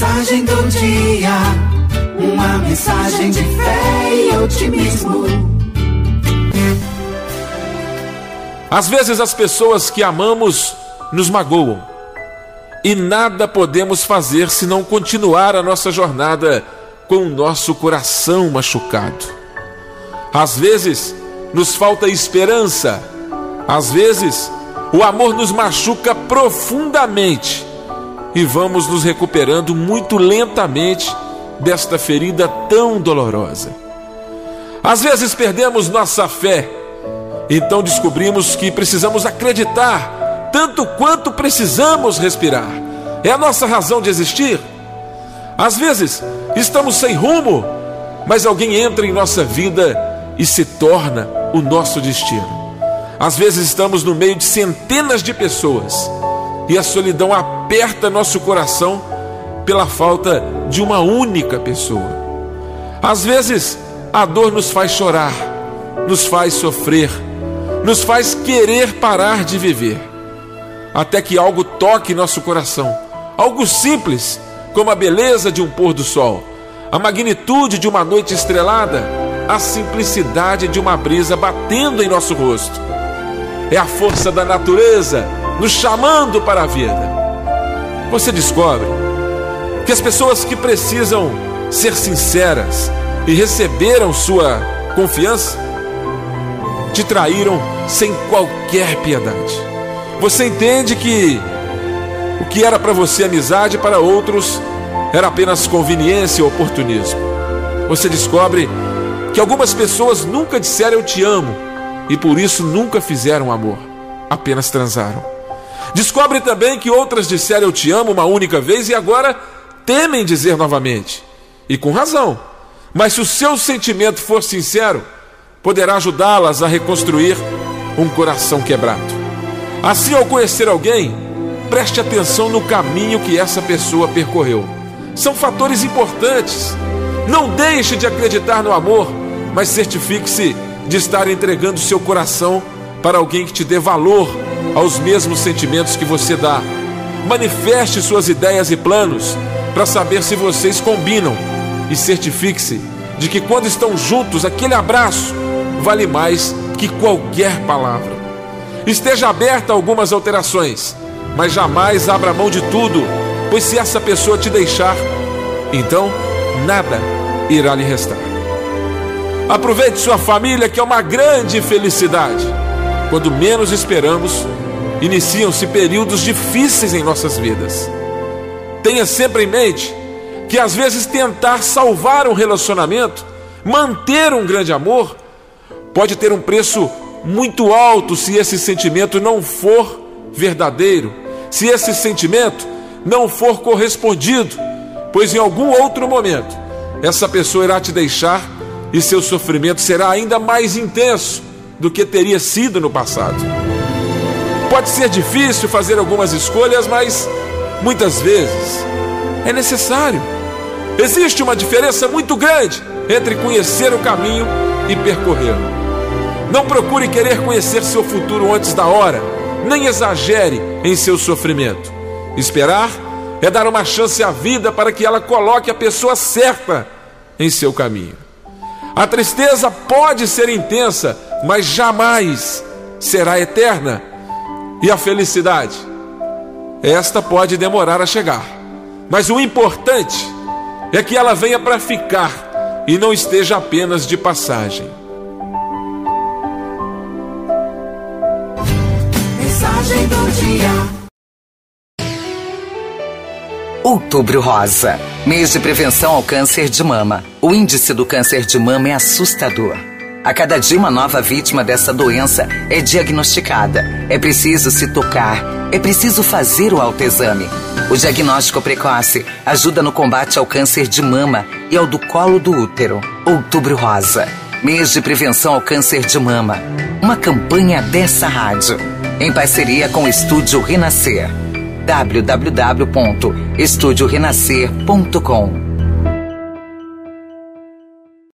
Mensagem do dia, uma mensagem de fé e otimismo. Às vezes as pessoas que amamos nos magoam e nada podemos fazer senão continuar a nossa jornada com o nosso coração machucado. Às vezes nos falta esperança, às vezes o amor nos machuca profundamente e vamos nos recuperando muito lentamente desta ferida tão dolorosa. Às vezes perdemos nossa fé, então descobrimos que precisamos acreditar tanto quanto precisamos respirar. É a nossa razão de existir. Às vezes estamos sem rumo, mas alguém entra em nossa vida e se torna o nosso destino. Às vezes estamos no meio de centenas de pessoas e a solidão aperta nosso coração pela falta de uma única pessoa. Às vezes, a dor nos faz chorar, nos faz sofrer, nos faz querer parar de viver, até que algo toque nosso coração, algo simples, como a beleza de um pôr do sol, a magnitude de uma noite estrelada, a simplicidade de uma brisa batendo em nosso rosto. É a força da natureza nos chamando para a vida. Você descobre que as pessoas que precisam ser sinceras e receberam sua confiança te traíram sem qualquer piedade. Você entende que o que era para você amizade, para outros era apenas conveniência ou oportunismo. Você descobre que algumas pessoas nunca disseram eu te amo e por isso nunca fizeram amor, apenas transaram. Descobre também que outras disseram eu te amo uma única vez e agora temem dizer novamente. E com razão. Mas se o seu sentimento for sincero, poderá ajudá-las a reconstruir um coração quebrado. Assim, ao conhecer alguém, preste atenção no caminho que essa pessoa percorreu. São fatores importantes. Não deixe de acreditar no amor, mas certifique-se de estar entregando seu coração para alguém que te dê valor aos mesmos sentimentos que você dá. Manifeste suas ideias e planos para saber se vocês combinam e certifique-se de que quando estão juntos, aquele abraço vale mais que qualquer palavra. Esteja aberta a algumas alterações, mas jamais abra mão de tudo, pois se essa pessoa te deixar, então nada irá lhe restar. Aproveite sua família, que é uma grande felicidade. Quando menos esperamos, iniciam-se períodos difíceis em nossas vidas. Tenha sempre em mente que às vezes tentar salvar um relacionamento, manter um grande amor, pode ter um preço muito alto se esse sentimento não for verdadeiro, se esse sentimento não for correspondido, pois em algum outro momento essa pessoa irá te deixar e seu sofrimento será ainda mais intenso do que teria sido no passado. Pode ser difícil fazer algumas escolhas, mas muitas vezes é necessário. Existe uma diferença muito grande entre conhecer o caminho e percorrê-lo. Não procure querer conhecer seu futuro antes da hora, nem exagere em seu sofrimento. Esperar é dar uma chance à vida para que ela coloque a pessoa certa em seu caminho. A tristeza pode ser intensa, mas jamais será eterna. E a felicidade? Esta pode demorar a chegar, mas o importante é que ela venha para ficar e não esteja apenas de passagem. Mensagem do dia. Outubro Rosa, mês de prevenção ao câncer de mama. O índice do câncer de mama é assustador. A cada dia, uma nova vítima dessa doença é diagnosticada. É preciso se tocar, é preciso fazer o autoexame. O diagnóstico precoce ajuda no combate ao câncer de mama e ao do colo do útero. Outubro Rosa, mês de prevenção ao câncer de mama. Uma campanha dessa rádio, em parceria com o Estúdio Renascer. www.estudiorenascer.com